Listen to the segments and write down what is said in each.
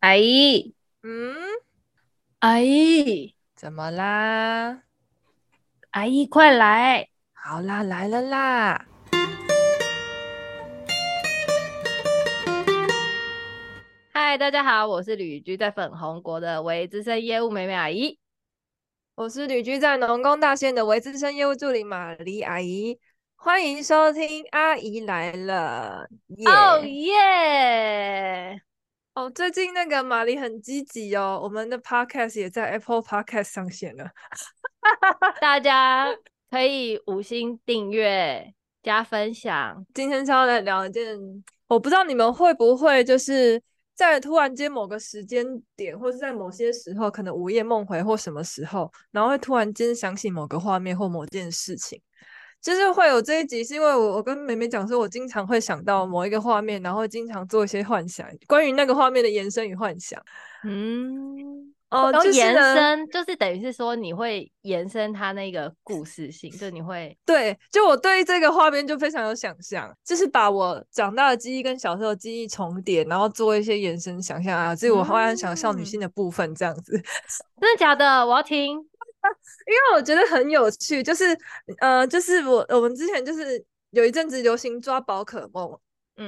阿姨，嗯，阿姨，怎么啦？阿姨，快来！好啦，来了啦！嗨，大家好，我是旅居在粉红国的微资深业务美美阿姨。我是旅居在农工大县的微资深业务助理玛丽阿姨。欢迎收听阿姨来了！哦耶！哦，最近那个玛丽很积极哦，我们的 podcast 也在 Apple Podcast 上线了，大家 可以五星订阅加分享。今天是要来聊一件，我不知道你们会不会就是在突然间某个时间点，或是在某些时候，可能午夜梦回或什么时候，然后会突然间想起某个画面或某件事情。就是会有这一集，是因为我我跟妹妹讲说，我经常会想到某一个画面，然后经常做一些幻想，关于那个画面的延伸与幻想。嗯，哦，就是延伸，就是等于是说你会延伸它那个故事性，就你会对，就我对这个画面就非常有想象，就是把我长大的记忆跟小时候的记忆重叠，然后做一些延伸想象啊，这是我忽然想少女心的部分这样子。嗯、真的假的？我要听。因为我觉得很有趣，就是呃，就是我我们之前就是有一阵子流行抓宝可梦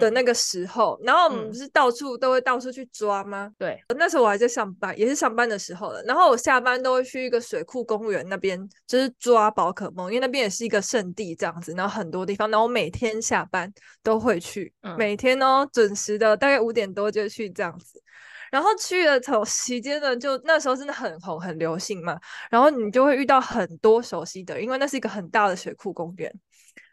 的那个时候，嗯、然后我们不是到处都会到处去抓吗？对，那时候我还在上班，也是上班的时候了。然后我下班都会去一个水库公园那边，就是抓宝可梦，因为那边也是一个圣地这样子，然后很多地方，然后我每天下班都会去，嗯、每天哦准时的，大概五点多就去这样子。然后去了头期间呢，就那时候真的很红很流行嘛，然后你就会遇到很多熟悉的，因为那是一个很大的水库公园，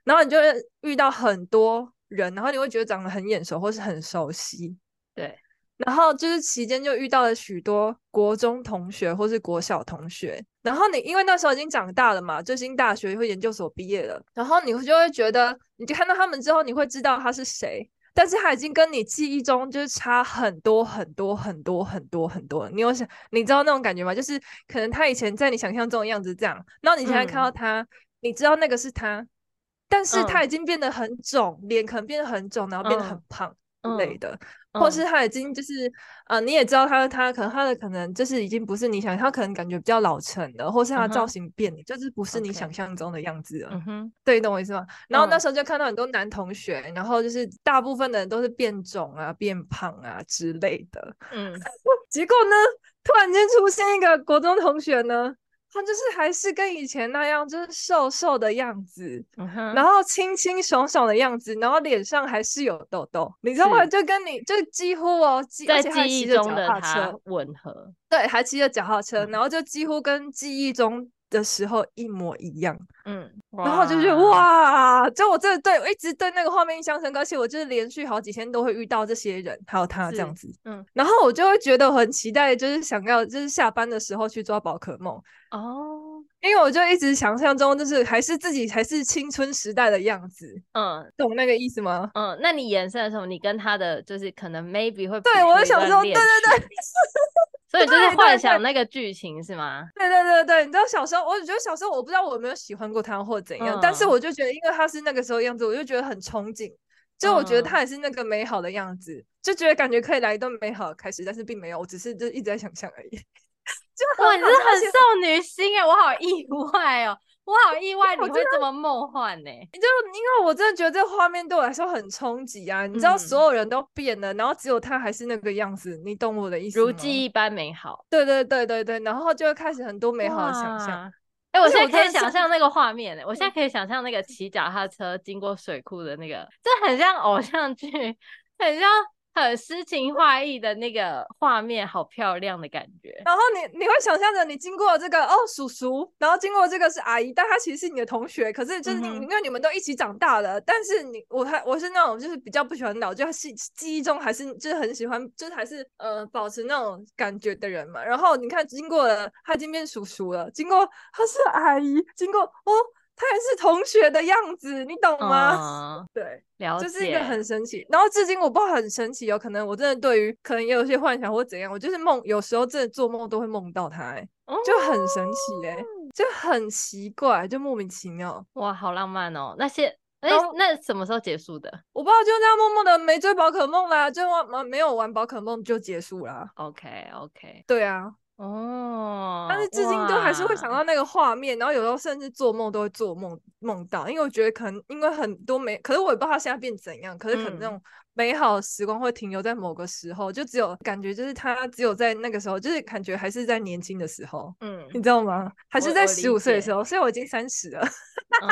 然后你就会遇到很多人，然后你会觉得长得很眼熟或是很熟悉，对，然后就是期间就遇到了许多国中同学或是国小同学，然后你因为那时候已经长大了嘛，就已经大学或研究所毕业了，然后你就会觉得，你就看到他们之后，你会知道他是谁。但是他已经跟你记忆中就是差很多很多很多很多很多了。你有想，你知道那种感觉吗？就是可能他以前在你想象中的样子这样，然后你现在看到他，嗯、你知道那个是他，但是他已经变得很肿，脸、嗯、可能变得很肿，然后变得很胖之类的。或是他已经就是，啊、呃，你也知道他，他可能他的可能就是已经不是你想，他可能感觉比较老成的，或是他造型变了，uh. 就是不是你想象中的样子了。嗯哼，对，你懂我意思吗？然后那时候就看到很多男同学，然后就是大部分的人都是变肿啊、变胖啊之类的。嗯，结果呢，突然间出现一个国中同学呢。他就是还是跟以前那样，就是瘦瘦的样子，然后清清爽爽的样子，然后脸上还是有痘痘，你知道吗？就跟你就几乎哦，在记忆中的他吻合，对，还骑着脚踏车，嗯、然后就几乎跟记忆中。的时候一模一样，嗯，然后就是哇，就我真的对我一直对那个画面印象深刻，而且我就是连续好几天都会遇到这些人，还有他这样子，嗯，然后我就会觉得很期待，就是想要就是下班的时候去抓宝可梦哦，因为我就一直想象中就是还是自己还是青春时代的样子，嗯，懂那个意思吗？嗯，那你延伸的时候，你跟他的就是可能 maybe 会对我就想说，对对对。所以就是幻想那个剧情是吗？对对对对，你知道小时候，我觉得小时候我不知道我有没有喜欢过他或怎样，嗯、但是我就觉得，因为他是那个时候样子，我就觉得很憧憬，就我觉得他也是那个美好的样子，嗯、就觉得感觉可以来一段美好的开始，但是并没有，我只是就一直在想象而已。就哇，你是很少女心哎，我好意外哦。我好意外你会这么梦幻呢？就因为我真的觉得这个画面对我来说很冲击啊！你知道所有人都变了，然后只有他还是那个样子，你懂我的意思吗？如记忆般美好。对对对对对，然后就会开始很多美好的想象。哎，我现在可以想象那个画面呢，我现在可以想象那个骑脚踏车经过水库的那个，这很像偶像剧，很像。很诗情画意的那个画面，好漂亮的感觉。然后你你会想象着你经过这个哦叔叔，然后经过这个是阿姨，但他其实是你的同学。可是就是你、嗯、因为你们都一起长大了，但是你我还我是那种就是比较不喜欢老，就是记忆中还是就是很喜欢，就是还是呃保持那种感觉的人嘛。然后你看经过了，他已经变叔叔了，经过他是阿姨，经过哦。他还是同学的样子，你懂吗？嗯、对，了解，就是一个很神奇。然后至今我不知道很神奇，有可能我真的对于可能也有些幻想或怎样，我就是梦，有时候真的做梦都会梦到他，哎，就很神奇，哎，就很奇怪，就莫名其妙。哇，好浪漫哦！那些哎、欸，那什么时候结束的？我不知道，就这样默默的没追宝可梦啦，就玩没有玩宝可梦就结束啦。OK OK，对啊。哦，但是至今都还是会想到那个画面，然后有时候甚至做梦都会做梦梦到，因为我觉得可能因为很多美，可是我也不知道它现在变怎样，可是可能那种美好的时光会停留在某个时候，嗯、就只有感觉就是他只有在那个时候，就是感觉还是在年轻的时候，嗯，你知道吗？还是在十五岁的时候，所以我已经三十了。嗯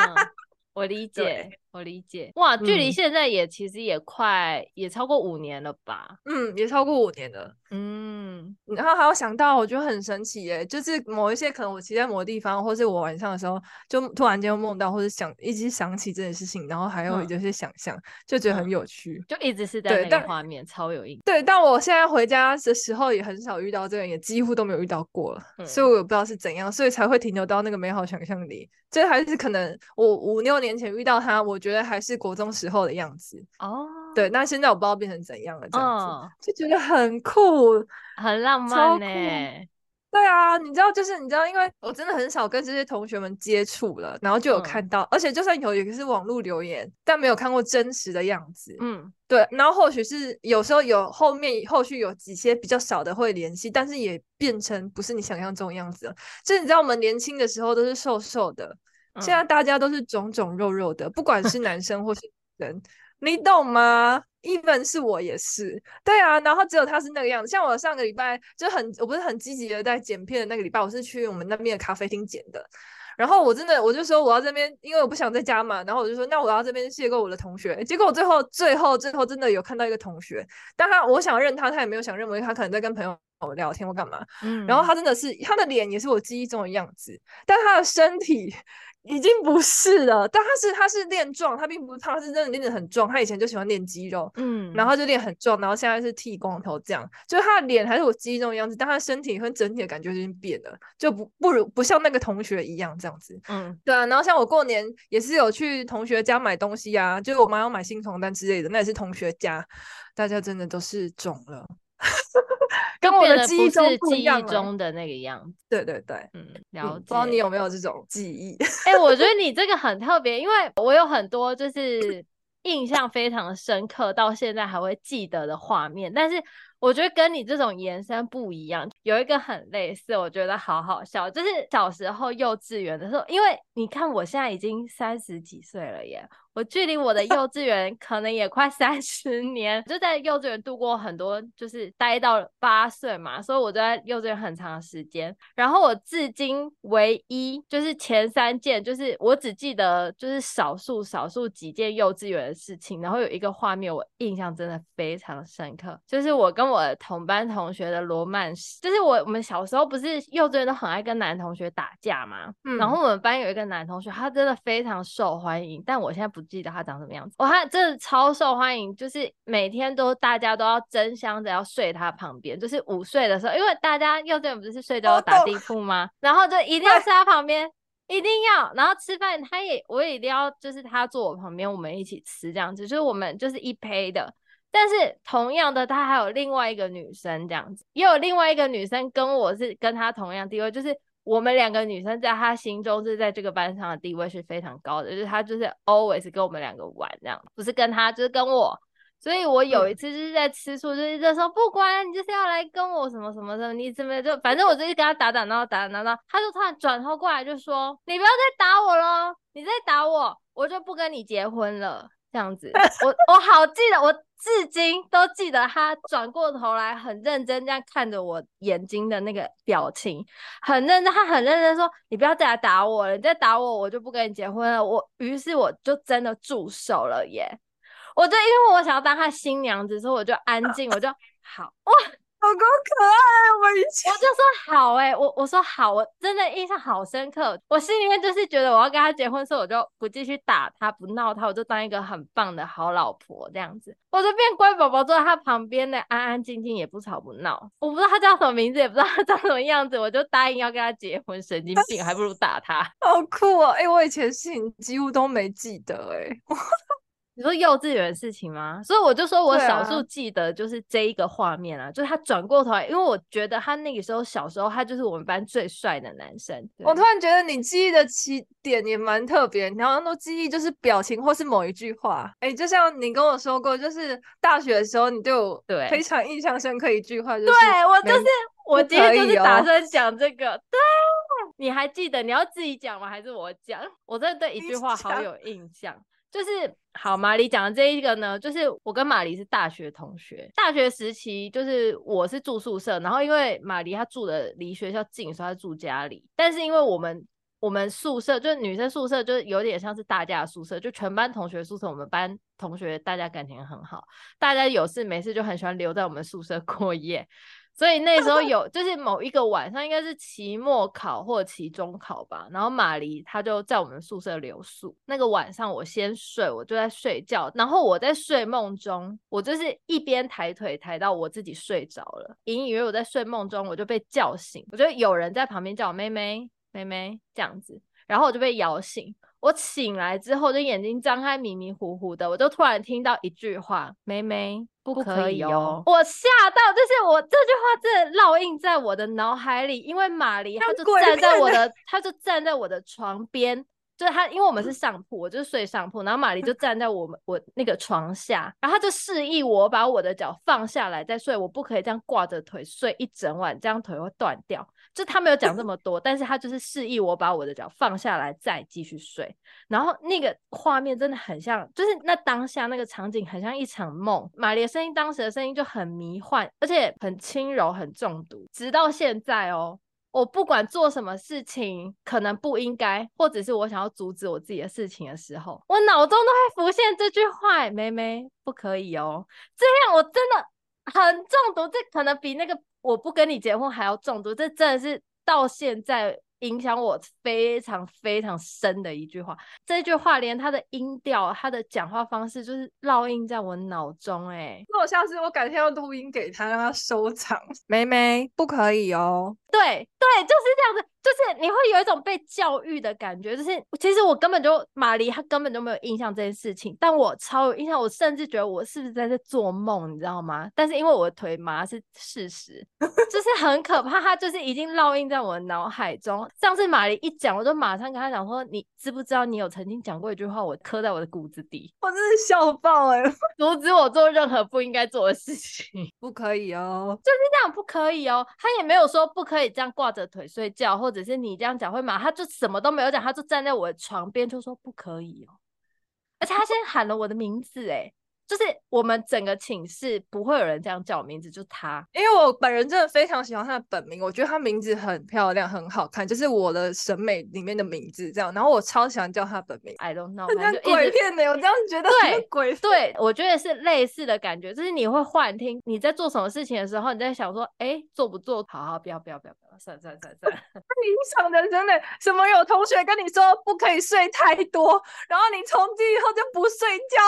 我理 解，我理解。哇，距离现在也其实也快，嗯、也超过五年了吧？嗯，也超过五年了。嗯，然后还有想到，我觉得很神奇耶，就是某一些可能我骑在某个地方，或是我晚上的时候，就突然间梦到，或者想一直想起这件事情，然后还有一些想象，嗯、就觉得很有趣，就一直是在那个画面，超有意思。对，但我现在回家的时候也很少遇到这个，也几乎都没有遇到过了，嗯、所以我也不知道是怎样，所以才会停留到那个美好想象里。这还是可能我五六年前遇到他，我觉得还是国中时候的样子哦。对，那现在我不知道变成怎样了，这样子、哦、就觉得很酷，很浪漫呢。对啊，你知道，就是你知道，因为我真的很少跟这些同学们接触了，然后就有看到，嗯、而且就算有，也是网络留言，但没有看过真实的样子。嗯，对。然后或许是有时候有后面后续有几些比较少的会联系，但是也变成不是你想象中的样子了。就是你知道，我们年轻的时候都是瘦瘦的，嗯、现在大家都是肿肿肉肉的，不管是男生或是女生，你懂吗？even 是我也是，对啊，然后只有他是那个样子。像我上个礼拜就很，我不是很积极的在剪片的那个礼拜，我是去我们那边的咖啡厅剪的。然后我真的我就说我要这边，因为我不想在家嘛。然后我就说那我要这边邂逅我的同学。结果我最后最后最后真的有看到一个同学，但他我想认他，他也没有想认为他可能在跟朋友聊天或干嘛。嗯，然后他真的是他的脸也是我记忆中的样子，但他的身体。已经不是了，但他是他是练壮，他并不是胖，他是真的练得很壮。他以前就喜欢练肌肉，嗯，然后就练很壮，然后现在是剃光头这样，就是他的脸还是我记忆中的样子，但他的身体和整体的感觉已经变了，就不不如不像那个同学一样这样子，嗯，对啊。然后像我过年也是有去同学家买东西啊，就是我妈要买新床单之类的，那也是同学家，大家真的都是肿了。跟我的记忆中不一样，记忆中的那个样子。对对对，嗯，了解。不知道你有没有这种记忆？哎、欸，我觉得你这个很特别，因为我有很多就是印象非常深刻，到现在还会记得的画面，但是。我觉得跟你这种延伸不一样，有一个很类似，我觉得好好笑，就是小时候幼稚园的时候，因为你看我现在已经三十几岁了耶，我距离我的幼稚园可能也快三十年，就在幼稚园度过很多，就是待到八岁嘛，所以我就在幼稚园很长时间。然后我至今唯一就是前三件，就是我只记得就是少数少数几件幼稚园的事情，然后有一个画面我印象真的非常深刻，就是我跟我同班同学的罗曼史，就是我我们小时候不是幼稚园都很爱跟男同学打架嘛，嗯，然后我们班有一个男同学，他真的非常受欢迎，但我现在不记得他长什么样子。哇，他真的超受欢迎，就是每天都大家都要争相着要睡他旁边，就是午睡的时候，因为大家幼稚园不是睡觉要打地铺吗？然后就一定要睡他旁边，一定要，然后吃饭他也我也一定要，就是他坐我旁边，我们一起吃这样子，就是我们就是一胚的。但是同样的，他还有另外一个女生这样子，也有另外一个女生跟我是跟他同样地位，就是我们两个女生在他心中是在这个班上的地位是非常高的，就是他就是 always 跟我们两个玩这样，不是跟他就是跟我，所以我有一次就是在吃醋，就是就说不管你就是要来跟我什么什么什么，你怎么就反正我就是跟他打打闹闹打打闹闹，他就突然转头过来就说你不要再打我了，你再打我我就不跟你结婚了。这样子，我我好记得，我至今都记得他转过头来很认真这样看着我眼睛的那个表情，很认真，他很认真说：“你不要再来打我了，你再打我，我就不跟你结婚了。”我于是我就真的住手了耶！我就因为我想要当他新娘子，所以我就安静，我就好哇。好够可爱，我以前我就说好哎、欸，我我说好，我真的印象好深刻。我心里面就是觉得我要跟他结婚，所以我就不继续打他，不闹他，我就当一个很棒的好老婆这样子。我就变乖宝宝，坐在他旁边的，安安静静，也不吵不闹。我不知道他叫什么名字，也不知道他长什么样子，我就答应要跟他结婚。神经病，还不如打他。好酷哦！哎、欸，我以前事情几乎都没记得哎、欸。你说幼稚园的事情吗？所以我就说我少数记得就是这一个画面啊，啊就是他转过头来，因为我觉得他那个时候小时候他就是我们班最帅的男生。我突然觉得你记忆的起点也蛮特别，你好像都记忆就是表情或是某一句话。哎、欸，就像你跟我说过，就是大学的时候你对我对非常印象深刻一句话，就是对我就是我今天就是打算讲这个，对，你还记得？你要自己讲吗？还是我讲？我真的对一句话好有印象。就是好，马骊讲的这一个呢，就是我跟马骊是大学同学，大学时期就是我是住宿舍，然后因为马骊她住的离学校近，所以她住家里。但是因为我们我们宿舍就是女生宿舍，就是有点像是大家的宿舍，就全班同学宿舍，我们班同学大家感情很好，大家有事没事就很喜欢留在我们宿舍过夜。所以那时候有，就是某一个晚上，应该是期末考或期中考吧。然后马黎她就在我们宿舍留宿。那个晚上我先睡，我就在睡觉。然后我在睡梦中，我就是一边抬腿抬到我自己睡着了，隐隐约约我在睡梦中，我就被叫醒。我觉得有人在旁边叫我妹妹妹妹这样子，然后我就被摇醒。我醒来之后，就眼睛张开，迷迷糊糊的，我就突然听到一句话：“妹妹，不可以哦。”我吓到，就是我这句话真的烙印在我的脑海里，因为马黎她就站在我的，她就站在我的床边。就是他，因为我们是上铺，我就睡上铺，然后玛丽就 站在我们我那个床下，然后他就示意我把我的脚放下来再睡，我不可以这样挂着腿睡一整晚，这样腿会断掉。就他没有讲这么多，但是他就是示意我把我的脚放下来再继续睡。然后那个画面真的很像，就是那当下那个场景很像一场梦。玛丽的声音当时的声音就很迷幻，而且很轻柔，很中毒，直到现在哦。我不管做什么事情，可能不应该，或者是我想要阻止我自己的事情的时候，我脑中都会浮现这句话：“妹妹，不可以哦。”这样我真的很中毒，这可能比那个我不跟你结婚还要中毒。这真的是到现在。影响我非常非常深的一句话，这句话连他的音调、他的讲话方式，就是烙印在我脑中。哎，那我下次我改天要录音给他，让他收藏。梅梅，不可以哦。对对，就是这样子。就是你会有一种被教育的感觉，就是其实我根本就马黎她根本就没有印象这件事情，但我超有印象，我甚至觉得我是不是在这做梦，你知道吗？但是因为我的腿麻是事实，就是很可怕，他就是已经烙印在我的脑海中。上次马黎一讲，我就马上跟他讲说：“你知不知道你有曾经讲过一句话，我刻在我的骨子里。”我真是笑爆哎、欸！阻止我做任何不应该做的事情，不可以哦，就是这样，不可以哦。他也没有说不可以这样挂着腿睡觉，或者。只是你这样讲会吗？他就什么都没有讲，他就站在我的床边就说不可以哦，而且他先喊了我的名字，哎。就是我们整个寝室不会有人这样叫我名字，就他，因为我本人真的非常喜欢他的本名，我觉得他名字很漂亮，很好看，就是我的审美里面的名字这样。然后我超喜欢叫他本名，I don't know，很像鬼片的，我这样觉得很鬼对。对，我觉得是类似的感觉，就是你会幻听你在做什么事情的时候，你在想说，哎、欸，做不做？好好，不要不要不要不要，算了算了算了算了。那 你想的真的什么？有同学跟你说不可以睡太多，然后你从今以后就不睡觉。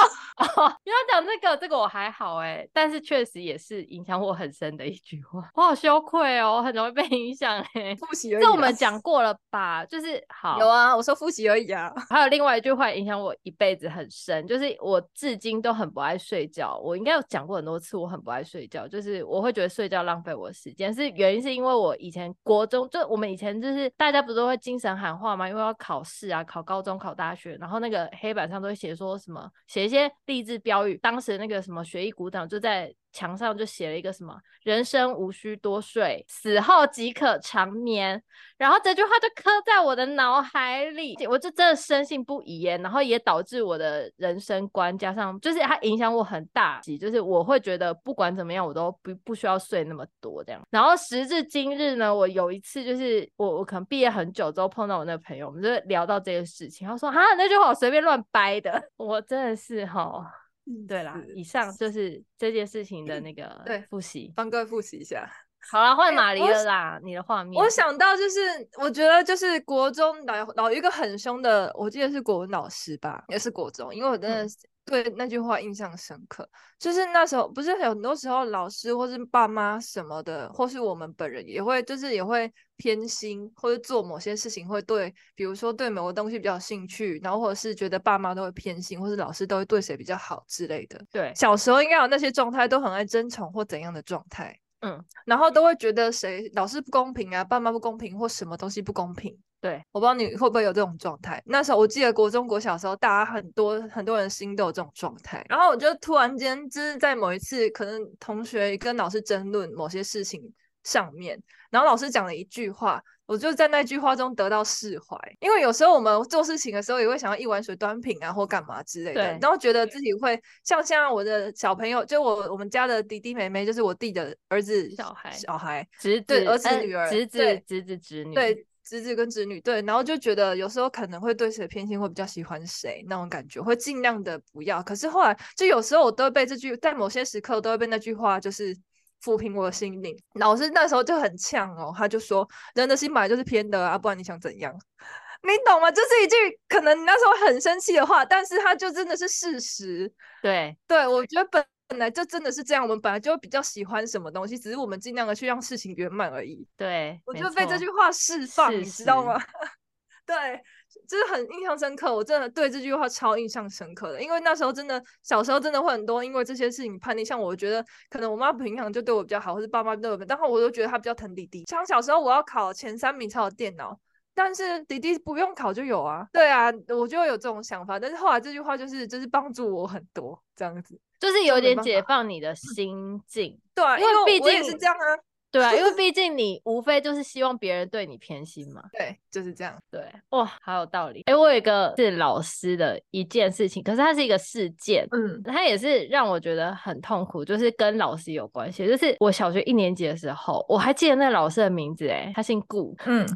哦，讲这个，这个我还好哎，但是确实也是影响我很深的一句话，我好羞愧哦，我很容易被影响哎。复习而已，这我们讲过了吧？就是好，有啊，我说复习而已啊。还有另外一句话影响我一辈子很深，就是我至今都很不爱睡觉。我应该有讲过很多次，我很不爱睡觉，就是我会觉得睡觉浪费我的时间。是原因是因为我以前国中，就我们以前就是大家不都会精神喊话吗？因为要考试啊，考高中、考大学，然后那个黑板上都会写说什么，写一些励志标语。当时那个什么学艺鼓掌就在墙上就写了一个什么“人生无需多睡，死后即可长眠”，然后这句话就刻在我的脑海里，我就真的深信不疑耶。然后也导致我的人生观加上，就是它影响我很大，就是我会觉得不管怎么样，我都不不需要睡那么多这样。然后时至今日呢，我有一次就是我我可能毕业很久之后碰到我那个朋友，我们就聊到这个事情，他说：“哈，那句话我随便乱掰的。” 我真的是哈。对啦，以上就是这件事情的那个对复习，帮各位复习一下。好啦，换马黎了啦，欸、你的画面。我想到就是，我觉得就是国中老老一个很凶的，我记得是国文老师吧，也是国中，因为我真的对那句话印象深刻。就是那时候，不是很多时候老师或是爸妈什么的，或是我们本人也会，就是也会偏心，或者做某些事情会对，比如说对某个东西比较有兴趣，然后或者是觉得爸妈都会偏心，或是老师都会对谁比较好之类的。对，小时候应该有那些状态，都很爱争宠或怎样的状态。嗯，然后都会觉得谁老师不公平啊，爸妈不公平，或什么东西不公平。对，我不知道你会不会有这种状态。那时候我记得国中、国小的时候，大家很多很多人心都有这种状态。然后我就突然间就是在某一次，可能同学跟老师争论某些事情上面，然后老师讲了一句话，我就在那句话中得到释怀。因为有时候我们做事情的时候，也会想要一碗水端平啊，或干嘛之类的，对然后觉得自己会像现在我的小朋友，就我我们家的弟弟妹妹，就是我弟的儿子小孩小孩侄子对儿子女儿侄子对侄子侄女对。侄子跟侄女对，然后就觉得有时候可能会对谁偏心，会比较喜欢谁那种感觉，会尽量的不要。可是后来就有时候我都会被这句，在某些时刻都会被那句话就是抚平我的心灵。老师那时候就很呛哦，他就说人的心本来就是偏的啊，不然你想怎样？你懂吗？就是一句可能你那时候很生气的话，但是他就真的是事实。对对，我觉得本。本来就真的是这样，我们本来就比较喜欢什么东西，只是我们尽量的去让事情圆满而已。对，我就被这句话释放，你知道吗？是 对，就是很印象深刻。我真的对这句话超印象深刻的，因为那时候真的小时候真的会很多，因为这些事情叛逆。像我觉得可能我妈平常就对我比较好，或是爸妈对我，然后我都觉得她比较疼弟弟。像小时候我要考前三名才有电脑，但是弟弟不用考就有啊。对啊，我就会有这种想法。但是后来这句话就是就是帮助我很多，这样子。就是有点解放你的心境，对啊，因为毕竟是这样啊，对啊，因为 毕竟你无非就是希望别人对你偏心嘛，对，就是这样，对，哇，好有道理。哎，我有一个是老师的一件事情，可是它是一个事件，嗯，它也是让我觉得很痛苦，就是跟老师有关系。就是我小学一年级的时候，我还记得那个老师的名字，哎，他姓顾，嗯。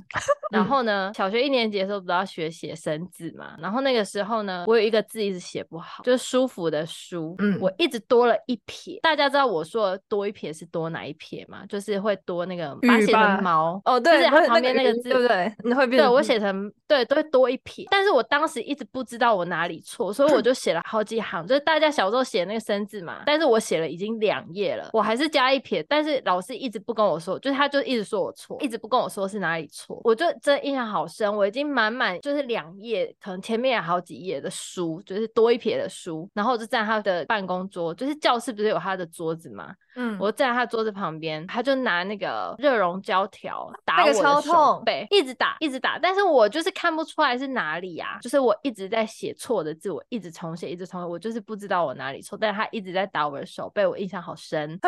然后呢，小学一年级的时候不是要学写生字嘛？然后那个时候呢，我有一个字一直写不好，就是舒服的舒，嗯，我一直多了一撇。大家知道我说的多一撇是多哪一撇吗？就是会多那个把它写成毛哦，对，就是它旁边那个字，对不对？你会变对我写成对，都会多一撇。但是我当时一直不知道我哪里错，所以我就写了好几行，就是大家小时候写那个生字嘛。但是我写了已经两页了，我还是加一撇，但是老师一直不跟我说，就是他就一直说我错，一直不跟我说是哪里错，我就。真的印象好深，我已经满满就是两页，可能前面有好几页的书，就是多一撇的书，然后我就站他的办公桌，就是教室不是有他的桌子吗？嗯，我站在他桌子旁边，他就拿那个热熔胶条打我的手背，一直打，一直打，但是我就是看不出来是哪里呀、啊，就是我一直在写错的字，我一直重写，一直重写，我就是不知道我哪里错，但是他一直在打我的手背，我印象好深，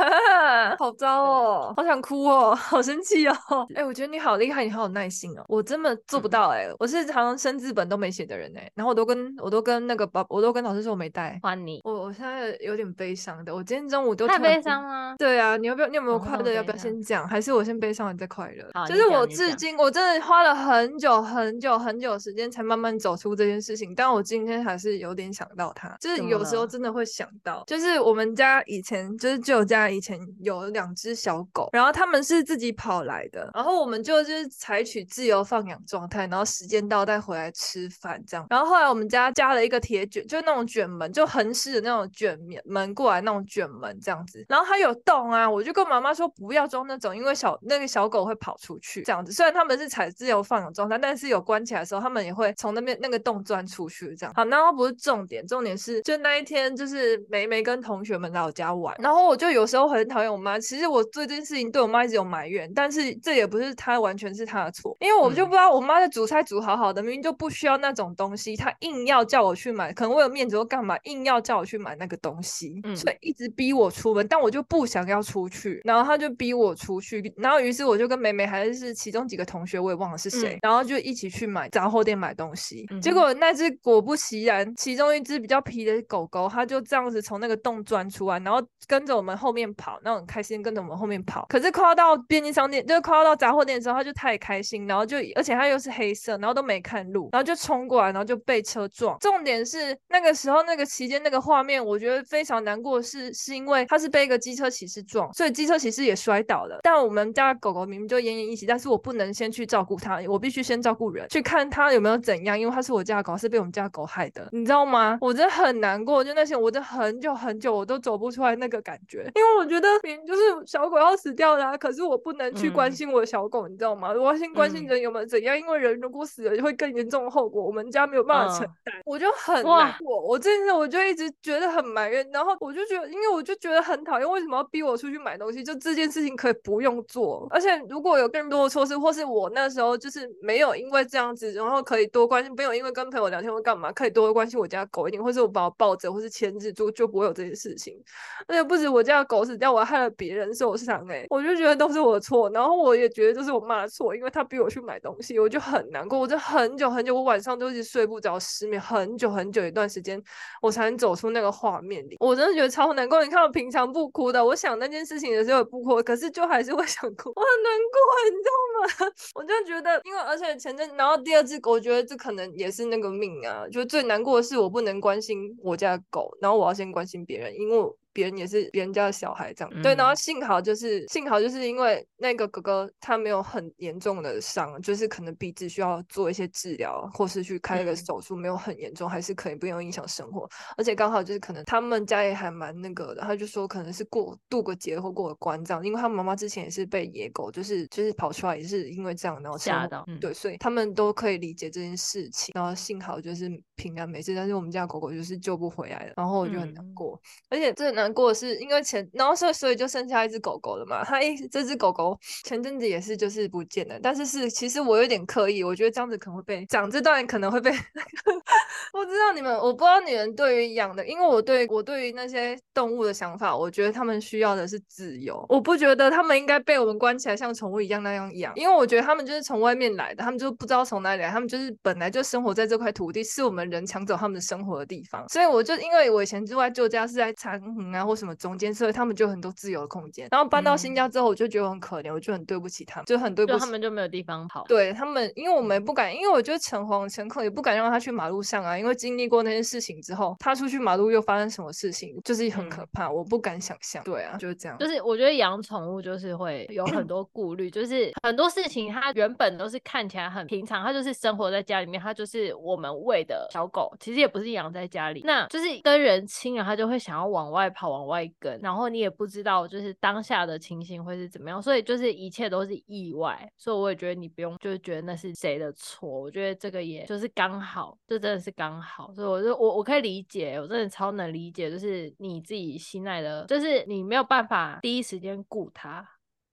好糟哦，好想哭哦，好生气哦，哎、欸，我觉得你好厉害，你好有耐心哦，我真的做不到哎、欸，嗯、我是常常生字本都没写的人哎、欸，然后我都跟我都跟那个宝，我都跟老师说我没带，还你，我我现在有点悲伤的，我今天中午都太悲伤了。对啊，你要不要？你有没有快乐？要不要先讲？还是我先悲伤，你再快乐？就是我至今，我真的花了很久很久很久时间，才慢慢走出这件事情。但我今天还是有点想到他，就是有时候真的会想到，就是我们家以前，就是舅家以前有两只小狗，然后他们是自己跑来的，然后我们就是采取自由放养状态，然后时间到再回来吃饭这样。然后后来我们家加了一个铁卷，就那种卷门，就横式的那种卷门过来那种卷门这样子，然后它有洞。啊！我就跟妈妈说不要装那种，因为小那个小狗会跑出去这样子。虽然他们是采自由放养状态，但是有关起来的时候，他们也会从那边那个洞钻出去这样。好，那不是重点，重点是就那一天，就是梅梅跟同学们来我家玩，然后我就有时候很讨厌我妈。其实我对这件事情对我妈一直有埋怨，但是这也不是她完全是她的错，因为我就不知道我妈的煮菜煮好好的，明明就不需要那种东西，她硬要叫我去买，可能为了面子或干嘛，硬要叫我去买那个东西，嗯，所以一直逼我出门，但我就不想要。出去，然后他就逼我出去，然后于是我就跟梅梅还是其中几个同学，我也忘了是谁，嗯、然后就一起去买杂货店买东西。嗯、结果那只果不其然，其中一只比较皮的狗狗，它就这样子从那个洞钻出来，然后跟着我们后面跑，那很开心跟着我们后面跑。可是快要到便利商店，就是快要到杂货店的时候，它就太开心，然后就而且它又是黑色，然后都没看路，然后就冲过来，然后就被车撞。重点是那个时候那个期间那个画面，我觉得非常难过是，是是因为它是被一个机车。车骑士撞，所以机车骑士也摔倒了。但我们家狗狗明明就奄奄一息，但是我不能先去照顾它，我必须先照顾人，去看它有没有怎样，因为它是我家的狗，是被我们家狗害的，你知道吗？我真的很难过，就那些我真的很久很久我都走不出来那个感觉，因为我觉得明明就是小狗要死掉了啊，可是我不能去关心我的小狗，嗯、你知道吗？我要先关心人有没有怎样，嗯、因为人如果死了就会更严重的后果，我们家没有办法承担，嗯、我就很难过。我这次我就一直觉得很埋怨，然后我就觉得，因为我就觉得很讨厌，为什么要逼我出去买东西？就这件事情可以不用做，而且如果有更多的措施，或是我那时候就是没有因为这样子，然后可以多关心，没有因为跟朋友聊天或干嘛，可以多关心我家狗一点，或是我把我抱着，或是牵制住就不会有这件事情。而且不止我家的狗死掉，我还害了别人受伤，诶，我就觉得都是我的错，然后我也觉得都是我妈的错，因为她逼我去买东西，我就很难过，我就很久很久，我晚上都一直睡不着，失眠很久很久一段时间，我才能走出那个画面里。我真的觉得超难过。你看我平常不哭，我想那件事情的时候不哭，可是就还是会 想哭，我很难过，你知道吗？我就觉得，因为而且前阵，然后第二只狗，我觉得这可能也是那个命啊，就最难过的是我不能关心我家的狗，然后我要先关心别人，因为。别人也是别人家的小孩，这样、嗯、对，然后幸好就是幸好就是因为那个哥哥他没有很严重的伤，就是可能鼻子需要做一些治疗，或是去开一个手术，没有很严重，嗯、还是可以不用影响生活。而且刚好就是可能他们家也还蛮那个的，他就说可能是过度过节或过个关这样，因为他妈妈之前也是被野狗就是就是跑出来，也是因为这样然后吓到，对，所以他们都可以理解这件事情。然后幸好就是平安没事，但是我们家狗狗就是救不回来了，然后我就很难过，嗯、而且这。难过的是因为前，然后所以所以就剩下一只狗狗了嘛。它一这只狗狗前阵子也是就是不见了，但是是其实我有点刻意，我觉得这样子可能会被讲这段可能会被。我知道你们，我不知道你们对于养的，因为我对我对于那些动物的想法，我觉得他们需要的是自由。我不觉得他们应该被我们关起来像宠物一样那样养，因为我觉得他们就是从外面来的，他们就不知道从哪里来，他们就是本来就生活在这块土地，是我们人抢走他们的生活的地方。所以我就因为我以前住在旧家是在长横啊或什么中间，所以他们就很多自由的空间。然后搬到新家之后，我就觉得很可怜，我就很对不起他们，就很对不起他们就没有地方跑。对他们，因为我们也不敢，因为我觉得诚惶诚恐，也不敢让他去马路上啊，因为经历过那些事情之后，他出去马路又发生什么事情，就是很可怕，嗯、我不敢想象。对啊，就是这样。就是我觉得养宠物就是会有很多顾虑，就是很多事情它原本都是看起来很平常，它就是生活在家里面，它就是我们喂的小狗，其实也不是养在家里，那就是跟人亲了，它就会想要往外跑，往外跟，然后你也不知道就是当下的情形会是怎么样，所以就是一切都是意外，所以我也觉得你不用就是觉得那是谁的错，我觉得这个也就是刚好，这真的是刚好，所以我就。我我可以理解，我真的超能理解，就是你自己心爱的，就是你没有办法第一时间顾它，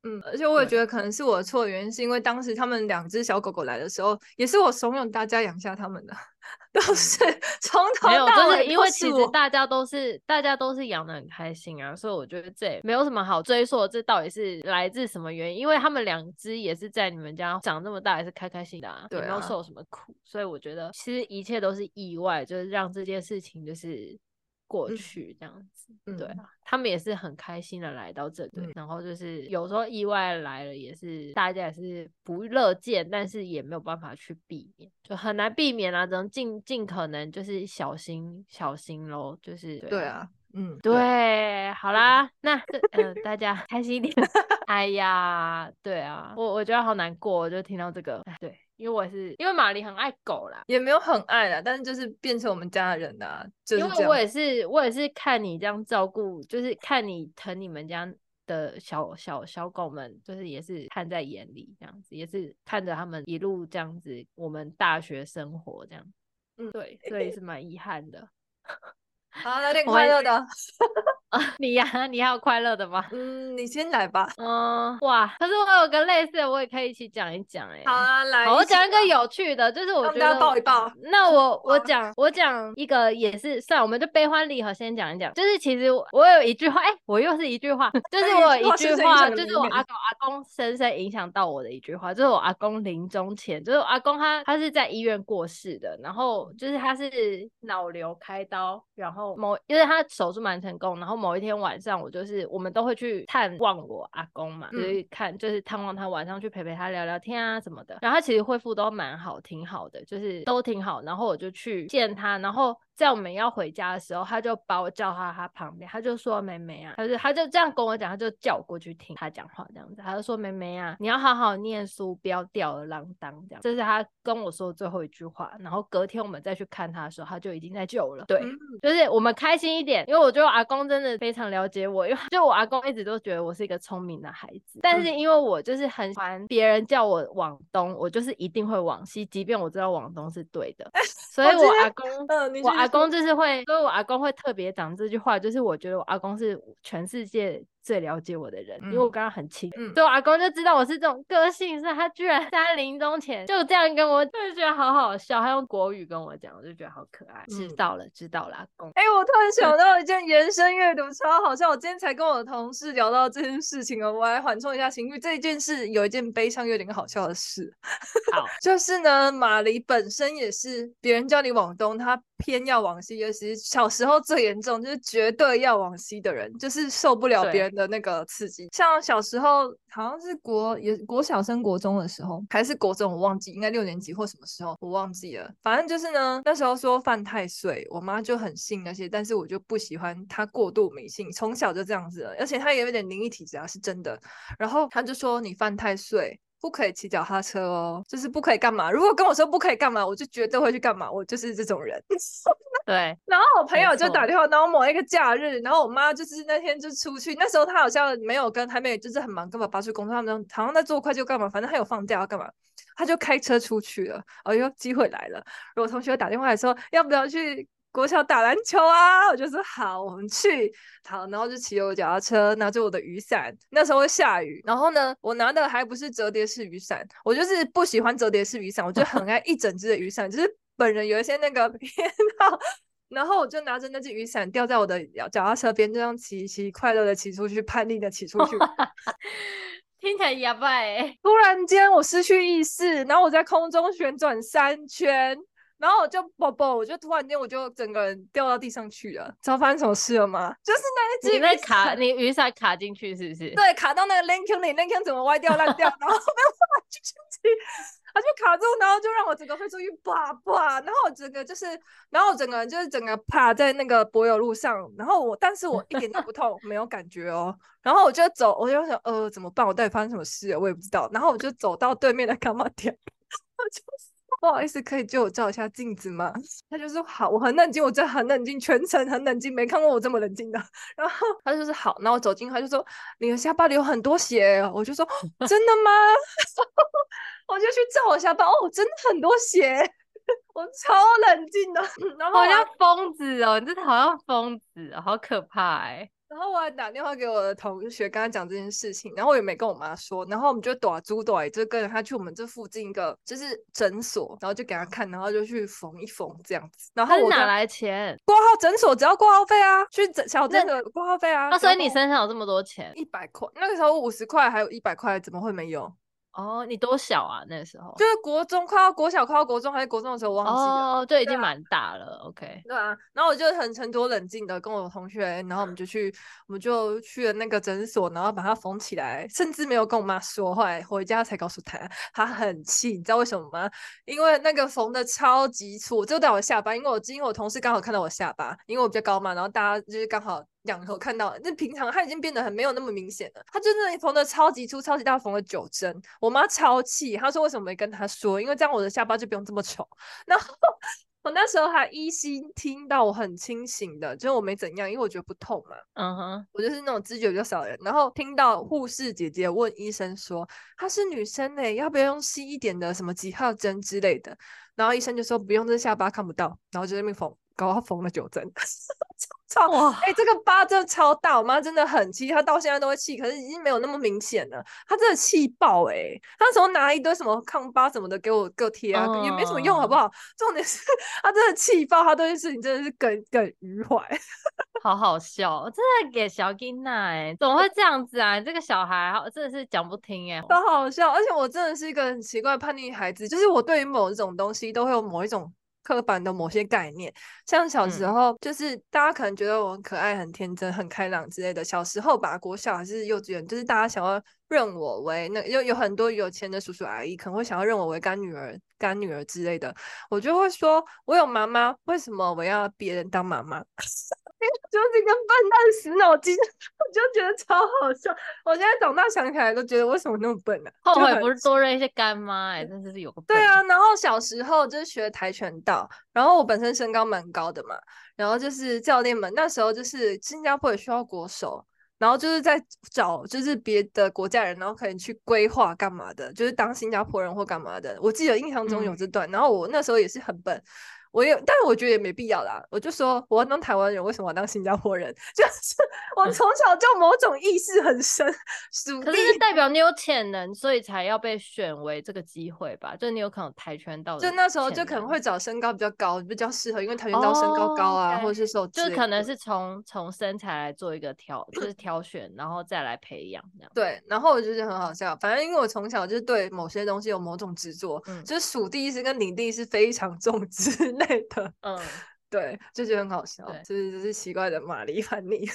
嗯，而且我也觉得可能是我的错的原因，是因为当时他们两只小狗狗来的时候，也是我怂恿大家养下他们的。都是从头到尾，没有，就是因为其实大家都是大家都是养的很开心啊，所以我觉得这没有什么好追溯，这到底是来自什么原因？因为他们两只也是在你们家长这么大，也是开开心的啊，对啊，也没有受什么苦，所以我觉得其实一切都是意外，就是让这件事情就是。过去这样子，嗯、对啊，他们也是很开心的来到这里，嗯、然后就是有时候意外来了，也是大家也是不乐见，但是也没有办法去避免，就很难避免啊，只能尽尽可能就是小心小心喽，就是对啊，嗯，对，对好啦，那嗯、呃，大家开心一点，哎呀，对啊，我我觉得好难过，我就听到这个，对。因为我是因为玛丽很爱狗啦，也没有很爱啦，但是就是变成我们家的人啦。就是、因为我也是我也是看你这样照顾，就是看你疼你们家的小小小狗们，就是也是看在眼里这样子，也是看着他们一路这样子，我们大学生活这样，嗯，对，所以是蛮遗憾的。好，来点 快乐的。你呀、啊，你还有快乐的吗？嗯，你先来吧。嗯，哇，可是我有个类似的，我也可以一起讲一讲哎。好啊，来，我讲一个有趣的，就是我觉得抱一抱。那我 我讲我讲一个也是，算了，我们就悲欢离合先讲一讲。就是其实我有一句话，哎、欸，我又是一句话，就是我有一句话，就是我阿公阿公深深影响到我的一句话，就是我阿公临终前，就是我阿公他他是在医院过世的，然后就是他是脑瘤开刀，然后某因为他手术蛮成功，然后。某一天晚上，我就是我们都会去探望我阿公嘛，就是看就是探望他，晚上去陪陪他聊聊天啊什么的。然后他其实恢复都蛮好，挺好的，就是都挺好。然后我就去见他，然后在我们要回家的时候，他就把我叫到他旁边，他就说：“妹妹啊，他就他就这样跟我讲，他就叫我过去听他讲话这样子。他就说：妹妹啊，你要好好念书，不要吊儿郎当这样。这是他跟我说的最后一句话。然后隔天我们再去看他的时候，他就已经在救了。对，嗯、就是我们开心一点，因为我觉得我阿公真的非常了解我，因为 就我阿公一直都觉得我是一个聪明的孩子，但是因为我就是很喜欢别人叫我往东，我就是一定会往西，即便我知道往东是对的。所以我阿公，嗯、我阿公 就是会，所以我阿公会特别讲这句话，就是我觉得我阿公是全世界。最了解我的人，嗯、因为我跟他很亲，嗯、所以我阿公就知道我是这种个性，所以他居然在临终前就这样跟我，就觉得好好笑，他用国语跟我讲，我就觉得好可爱。嗯、知道了，知道了，阿公。哎、欸，我突然想到一件延伸阅读超好笑，我今天才跟我的同事聊到这件事情哦，我来缓冲一下情绪。这一件事有一件悲伤又有点好笑的事，好，就是呢，马黎本身也是别人叫你往东，他偏要往西，尤其是小时候最严重，就是绝对要往西的人，就是受不了别人的那个刺激。像小时候好像是国也国小升国中的时候，还是国中，我忘记，应该六年级或什么时候，我忘记了。反正就是呢，那时候说犯太岁，我妈就很信那些，但是我就不喜欢她过度迷信，从小就这样子，而且她也有点灵异体质啊，是真的。然后她就说你犯太岁。不可以骑脚踏车哦，就是不可以干嘛。如果跟我说不可以干嘛，我就绝对会去干嘛。我就是这种人。对。然后我朋友就打电话，然后某一个假日，然后我妈就是那天就出去。那时候她好像没有跟，还没有，就是很忙，跟爸爸去工作。他们好像在做快就干嘛，反正她有放假要干嘛，她就开车出去了。哎呦，机会来了！我同学打电话来说，要不要去？国小打篮球啊，我就说好，我们去。好，然后就骑我脚踏车，拿着我的雨伞。那时候会下雨，然后呢，我拿的还不是折叠式雨伞，我就是不喜欢折叠式雨伞，我就很爱一整只的雨伞，就是本人有一些那个 偏好。然后我就拿着那只雨伞吊在我的脚脚踏车边，这样骑骑，快乐的骑出去，叛逆的骑出去。听起来哑巴哎！突然间我失去意识，然后我在空中旋转三圈。然后我就啵啵，我就突然间我就整个人掉到地上去了。知道发生什么事了吗？就是那一只，你被卡，你雨伞卡进去是不是？对，卡到那个 link 里，link 怎么歪掉烂掉，然后 没有办法继续骑，它就卡住，然后就让我整个飞出去，叭叭，然后我整个就是，然后我整个人就是整个趴在那个柏油路上，然后我，但是我一点都不痛，没有感觉哦。然后我就走，我就想，呃，怎么办？我到底发生什么事了？我也不知道。然后我就走到对面的柑仔店，我就是。不好意思，可以借我照一下镜子吗？他就说好，我很冷静，我真的很冷静，全程很冷静，没看过我这么冷静的。然后他就是好，然后我走进，他就说你的下巴里有很多血，我就说 真的吗？我就去照我下巴，哦，真的很多血，我超冷静的，然后好像疯子哦，你真的好像疯子哦，好可怕哎。然后我还打电话给我的同学，跟他讲这件事情，然后我也没跟我妈说，然后我们就躲猪躲，就跟着他去我们这附近一个就是诊所，然后就给他看，然后就去缝一缝这样子。然后我哪来钱？挂号诊所只要挂号费啊，去诊小诊的挂号费啊。那所以你身上有这么多钱？一百块，那个时候五十块，还有一百块，怎么会没有？哦，你多小啊？那时候就是国中，快要国小，快要国中还是国中的时候，我忘记了。哦，对已经蛮大了。啊 OK，对啊。然后我就很沉着冷静的跟我同学，然后我们就去，我们就去了那个诊所，然后把它缝起来，甚至没有跟我妈说。后来回家才告诉她，她很气，你知道为什么吗？因为那个缝的超级粗，就在我下巴，因为我因为我同事刚好看到我下巴，因为我比较高嘛，然后大家就是刚好。仰头看到，那平常他已经变得很没有那么明显了。他真的缝的超级粗、超级大，缝了九针。我妈超气，她说为什么没跟她说？因为这样我的下巴就不用这么丑。然后 我那时候还依稀听到我很清醒的，就是我没怎样，因为我觉得不痛嘛。嗯哼、uh，huh. 我就是那种知觉比较少的人。然后听到护士姐姐问医生说：“她是女生哎，要不要用细一点的什么几号针之类的？”然后医生就说：“不用，这下巴看不到。”然后就在那边缝。搞他缝了九针，超哇！哎、欸，这个疤真的超大，我妈真的很气，她到现在都会气，可是已经没有那么明显了。她真的气爆哎、欸！她那时候拿一堆什么抗疤什么的给我给我贴啊，嗯、也没什么用，好不好？重点是她真的气爆，她这件事情真的是耿耿于怀，好好笑，真的给小金娜哎，怎么会这样子啊？这个小孩真的是讲不听哎，都好笑。而且我真的是一个很奇怪的叛逆孩子，就是我对于某一种东西都会有某一种。刻板的某些概念。像小时候，就是大家可能觉得我很可爱、很天真、很开朗之类的。小时候吧，国小还是幼稚园，就是大家想要认我为那有有很多有钱的叔叔阿姨，可能会想要认我为干女儿、干女儿之类的。我就会说，我有妈妈，为什么我要别人当妈妈？就是一个笨蛋死脑筋，我就觉得超好笑。我现在长大想起来都觉得为什么那么笨呢、啊？后悔不是多认一些干妈哎，真的是有个笨。对啊，然后小时候就是学跆拳道，然后我本身身高蛮高的嘛，然后就是教练们那时候就是新加坡也需要国手，然后就是在找就是别的国家人，然后可以去规划干嘛的，就是当新加坡人或干嘛的。我记得印象中有这段，嗯、然后我那时候也是很笨。我也，但是我觉得也没必要啦。我就说，我要当台湾人，为什么要当新加坡人？就是我从小就某种意识很深，属地。可是代表你有潜能，所以才要被选为这个机会吧？就你有可能跆拳道，就那时候就可能会找身高比较高，比较适合，因为跆拳道身高高啊，oh. 或者是说，就可能是从从身材来做一个挑，就是挑选，然后再来培养这样。对，然后我就是很好笑。反正因为我从小就是对某些东西有某种执着，嗯，就是属地意识跟领地是非常重 之类的，嗯，对，就觉得很好笑，对。就是就是奇怪的玛丽反逆。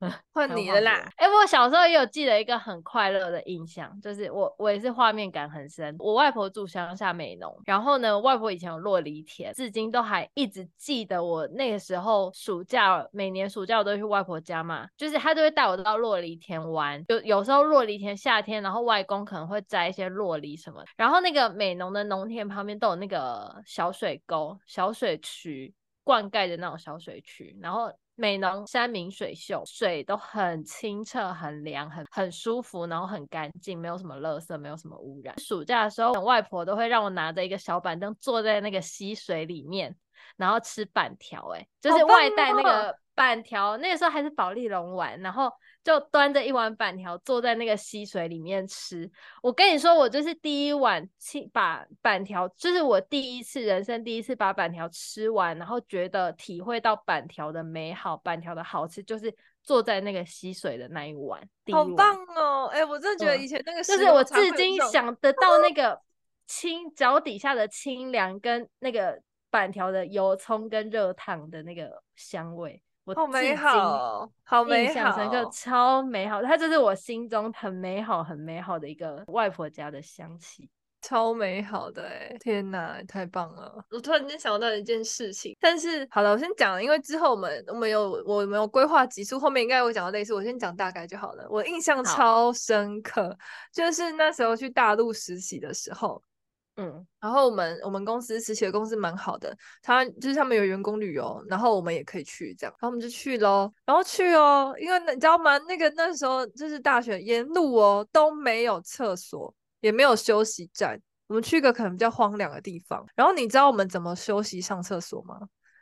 换你的啦！哎、欸，我小时候也有记得一个很快乐的印象，就是我我也是画面感很深。我外婆住乡下美浓，然后呢，外婆以前有落梨田，至今都还一直记得我那个时候暑假，每年暑假我都去外婆家嘛，就是她都会带我到落梨田玩。有有时候落梨田夏天，然后外公可能会摘一些落梨什么，然后那个美浓的农田旁边都有那个小水沟、小水渠灌溉的那种小水渠，然后。美浓山明水秀，水都很清澈、很凉、很很舒服，然后很干净，没有什么垃圾，没有什么污染。暑假的时候，外婆都会让我拿着一个小板凳，坐在那个溪水里面，然后吃板条，哎，就是外带那个板条。那个时候还是保利龙丸，然后。就端着一碗板条坐在那个溪水里面吃。我跟你说，我就是第一碗吃把板条，就是我第一次人生第一次把板条吃完，然后觉得体会到板条的美好，板条的好吃，就是坐在那个溪水的那一碗。好棒哦！哎、欸，我真的觉得以前那个、嗯、就是我至今想得到那 个清脚底下的清凉，跟那个板条的油葱跟热汤的那个香味。好美好，好美好，印象深刻，超美好。它就是我心中很美好、很美好的一个外婆家的香气，超美好的哎！天哪，太棒了！我突然间想到一件事情，但是好了，我先讲，因为之后我们我们有我们有规划集数，后面应该会讲到类似，我先讲大概就好了。我印象超深刻，就是那时候去大陆实习的时候。嗯，然后我们我们公司实习的公司蛮好的，他就是他们有员工旅游，然后我们也可以去这样，然后我们就去咯，然后去哦，因为你知道吗？那个那时候就是大学沿路哦都没有厕所，也没有休息站，我们去一个可能比较荒凉的地方，然后你知道我们怎么休息上厕所吗？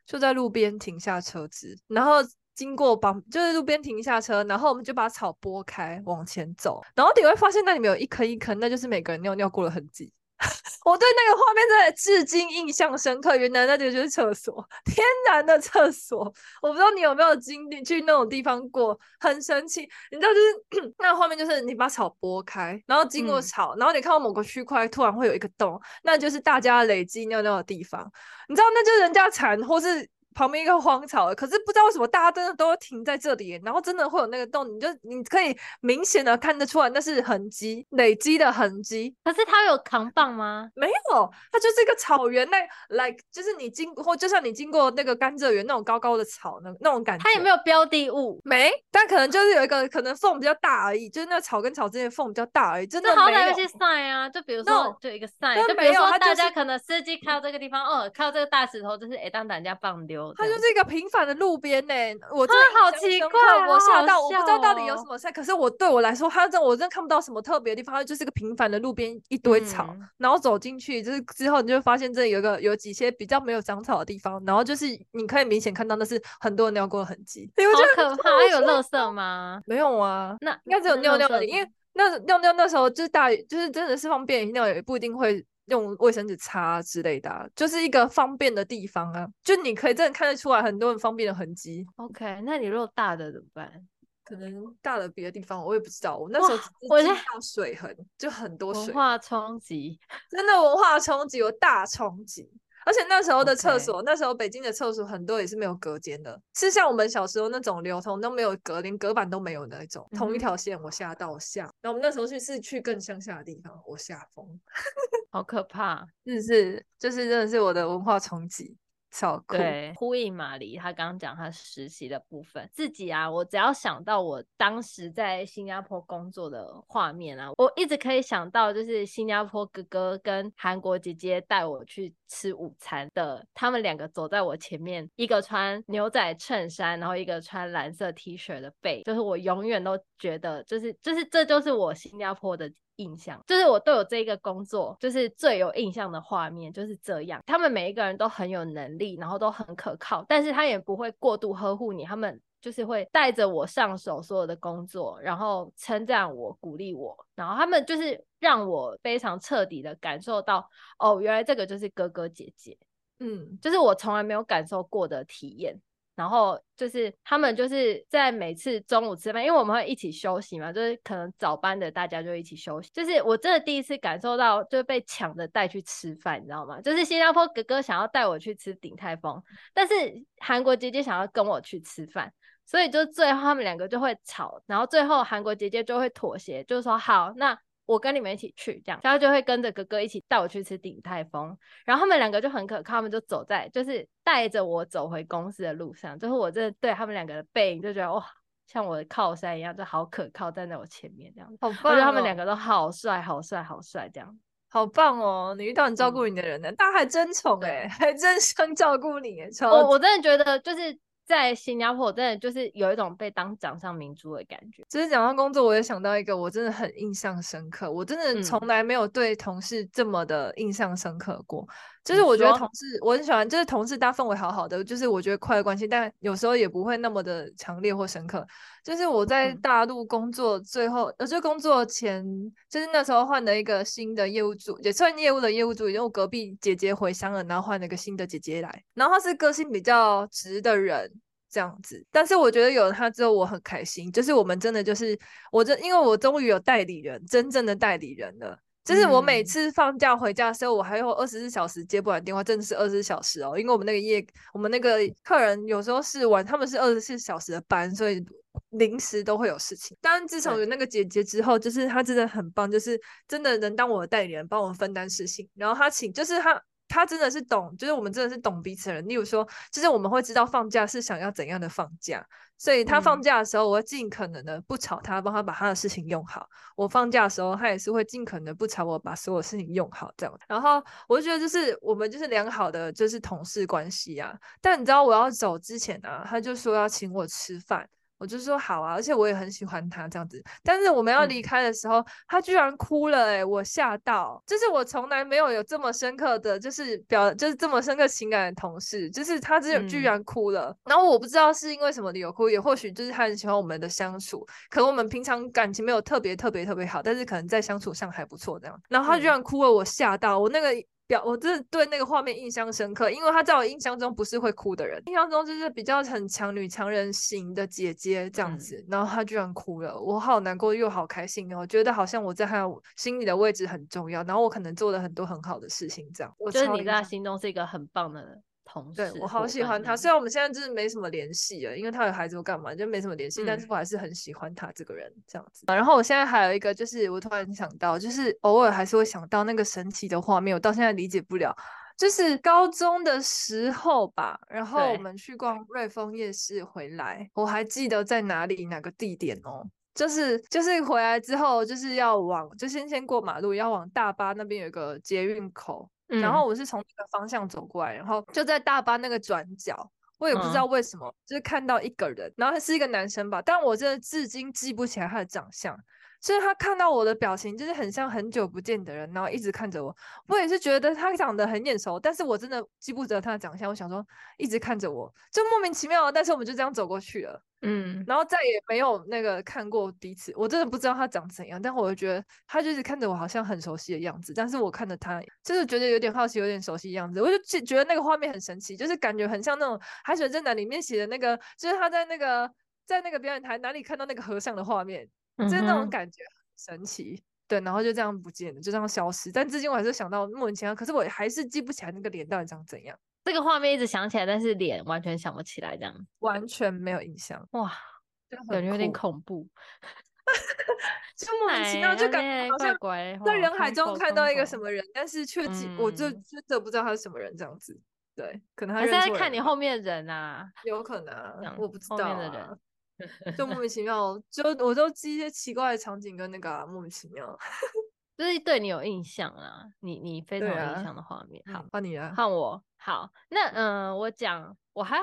就在路边停下车子，然后经过旁就是路边停下车，然后我们就把草拨开往前走，然后你会发现那里面有一坑一坑，那就是每个人尿尿过的痕迹。我对那个画面真的至今印象深刻。原来那里就是厕所，天然的厕所。我不知道你有没有经历去那种地方过，很神奇。你知道，就是 那个画面，就是你把草拨开，然后经过草，嗯、然后你看到某个区块突然会有一个洞，那就是大家累积尿尿的地方。你知道，那就是人家铲或是。旁边一个荒草，可是不知道为什么大家真的都停在这里，然后真的会有那个洞，你就你可以明显的看得出来那是痕迹累积的痕迹。可是它有扛棒吗？没有，它就是一个草原，那 like 就是你经或就像你经过那个甘蔗园那种高高的草那那种感觉。它有没有标的物？没，但可能就是有一个可能缝比较大而已，就是那草跟草之间缝比较大而已，真的好歹有些 sign 啊，就比如说就一个 sign，就比如说大家可能司机看到这个地方，哦，看到这个大石头，就是哎当人家棒丢。它就是一个平凡的路边呢、欸，我真的好奇怪，我吓到，我不知道到底有什么事。可是我对我来说，它这我真的看不到什么特别的地方，它就是一个平凡的路边一堆草，嗯、然后走进去就是之后，你就会发现这里有个有几些比较没有长草的地方，然后就是你可以明显看到那是很多人尿过的痕迹。好可怕！还有垃圾吗？没有啊，那应该只有尿尿的，因为那尿尿那时候就是大，就是真的是方便尿也不一定会。用卫生纸擦之类的、啊，就是一个方便的地方啊，就你可以真的看得出来很多很方便的痕迹。OK，那你如果大的怎么办？可能大的别的地方我也不知道。我那时候我看到水痕，就很多水。文化冲击，真的文化冲击，有大冲击。而且那时候的厕所.那时候北京的厕所很多也是没有隔间的，是像我们小时候那种流通都没有隔，连隔板都没有的那种，同一条线，我吓到我吓。然后我们那时候去是去更乡下的地方，我吓疯，好可怕，是是，就是真的是我的文化冲击。对，呼应马黎他刚刚讲他实习的部分，自己啊，我只要想到我当时在新加坡工作的画面啊，我一直可以想到就是新加坡哥哥跟韩国姐姐带我去吃午餐的，他们两个走在我前面，一个穿牛仔衬衫，然后一个穿蓝色 T 恤的背，就是我永远都觉得，就是就是这就是我新加坡的。印象就是我对我这一个工作就是最有印象的画面就是这样，他们每一个人都很有能力，然后都很可靠，但是他也不会过度呵护你，他们就是会带着我上手所有的工作，然后称赞我、鼓励我，然后他们就是让我非常彻底的感受到，哦，原来这个就是哥哥姐姐，嗯，就是我从来没有感受过的体验。然后就是他们就是在每次中午吃饭，因为我们会一起休息嘛，就是可能早班的大家就一起休息。就是我真的第一次感受到，就被抢着带去吃饭，你知道吗？就是新加坡哥哥想要带我去吃鼎泰丰，但是韩国姐姐想要跟我去吃饭，所以就最后他们两个就会吵，然后最后韩国姐姐就会妥协，就是说好那。我跟你们一起去，这样，然后就会跟着哥哥一起带我去吃鼎泰丰，然后他们两个就很可靠，他们就走在，就是带着我走回公司的路上，最后我真的对他们两个的背影就觉得哇，像我的靠山一样，就好可靠，站在我前面这样，好棒哦，我觉得他们两个都好帅，好帅，好帅，这样，好棒哦！你遇到很照顾你的人呢，他、嗯、还真宠哎，还真想照顾你，我我真的觉得就是。在新加坡，真的就是有一种被当掌上明珠的感觉。其实讲到工作，我也想到一个，我真的很印象深刻。我真的从来没有对同事这么的印象深刻过。嗯就是我觉得同事我很喜欢，就是同事大家氛围好好的，就是我觉得快乐关系，但有时候也不会那么的强烈或深刻。就是我在大陆工作最后，呃，就工作前，就是那时候换了一个新的业务组，也算业务的业务组，因为我隔壁姐姐回乡了，然后换了一个新的姐姐来，然后她是个性比较直的人，这样子。但是我觉得有了她之后，我很开心，就是我们真的就是，我这因为我终于有代理人，真正的代理人了。就是我每次放假回家的时候，我还有二十四小时接不完电话，真的是二十四小时哦。因为我们那个业，我们那个客人有时候是晚，他们是二十四小时的班，所以临时都会有事情。但自从有那个姐姐之后，就是她真的很棒，就是真的能当我的代理人，帮我分担事情。然后她请，就是她。他真的是懂，就是我们真的是懂彼此的人。例如说，就是我们会知道放假是想要怎样的放假，所以他放假的时候，我会尽可能的不吵他，帮他把他的事情用好。我放假的时候，他也是会尽可能的不吵我，把所有事情用好这样。然后我就觉得，就是我们就是良好的就是同事关系啊。但你知道我要走之前啊，他就说要请我吃饭。我就说好啊，而且我也很喜欢他这样子。但是我们要离开的时候，嗯、他居然哭了、欸，哎，我吓到。就是我从来没有有这么深刻的就是表，就是这么深刻情感的同事，就是他只有居然哭了。嗯、然后我不知道是因为什么理由哭，也或许就是他很喜欢我们的相处，可能我们平常感情没有特别特别特别好，但是可能在相处上还不错这样。然后他居然哭了，我吓到，我那个。表我真的对那个画面印象深刻，因为她在我印象中不是会哭的人，印象中就是比较很强女强人型的姐姐这样子，嗯、然后她居然哭了，我好难过又好开心哦，我觉得好像我在她心里的位置很重要，然后我可能做了很多很好的事情，这样，我就是你在她心中是一个很棒的人。对，我好喜欢他，虽然我们现在就是没什么联系了，因为他有孩子，我干嘛就没什么联系，嗯、但是我还是很喜欢他这个人这样子。然后我现在还有一个，就是我突然想到，就是偶尔还是会想到那个神奇的画面，我到现在理解不了。就是高中的时候吧，然后我们去逛瑞丰夜市回来，我还记得在哪里哪个地点哦，就是就是回来之后就是要往就先先过马路，要往大巴那边有一个捷运口。然后我是从那个方向走过来，然后就在大巴那个转角，我也不知道为什么，就是看到一个人，然后他是一个男生吧，但我真的至今记不起来他的长相。就是他看到我的表情，就是很像很久不见的人，然后一直看着我。我也是觉得他长得很眼熟，但是我真的记不得他的长相。我想说，一直看着我，就莫名其妙。但是我们就这样走过去了，嗯，然后再也没有那个看过彼此。我真的不知道他长怎样，但我就觉得他就是看着我，好像很熟悉的样子。但是我看着他，就是觉得有点好奇，有点熟悉的样子。我就觉得那个画面很神奇，就是感觉很像那种《海水真难》里面写的那个，就是他在那个在那个表演台哪里看到那个和尚的画面。就是那种感觉很神奇，对，然后就这样不见了，就这样消失。但至今我还是想到莫名其妙，可是我还是记不起来那个脸到底长怎样。这个画面一直想起来，但是脸完全想不起来，这样完全没有印象。哇，感觉有点恐怖，就莫名其妙就感觉好像在人海中看到一个什么人，但是却记我就真的不知道他是什么人，这样子。对，可能他是在看你后面的人啊，有可能，我不知道。后面的人。就莫名其妙，就我都记一些奇怪的场景跟那个、啊、莫名其妙，就是对你有印象啊，你你非常有印象的画面。啊、好，换你了，换我。好，那嗯、呃，我讲，我还。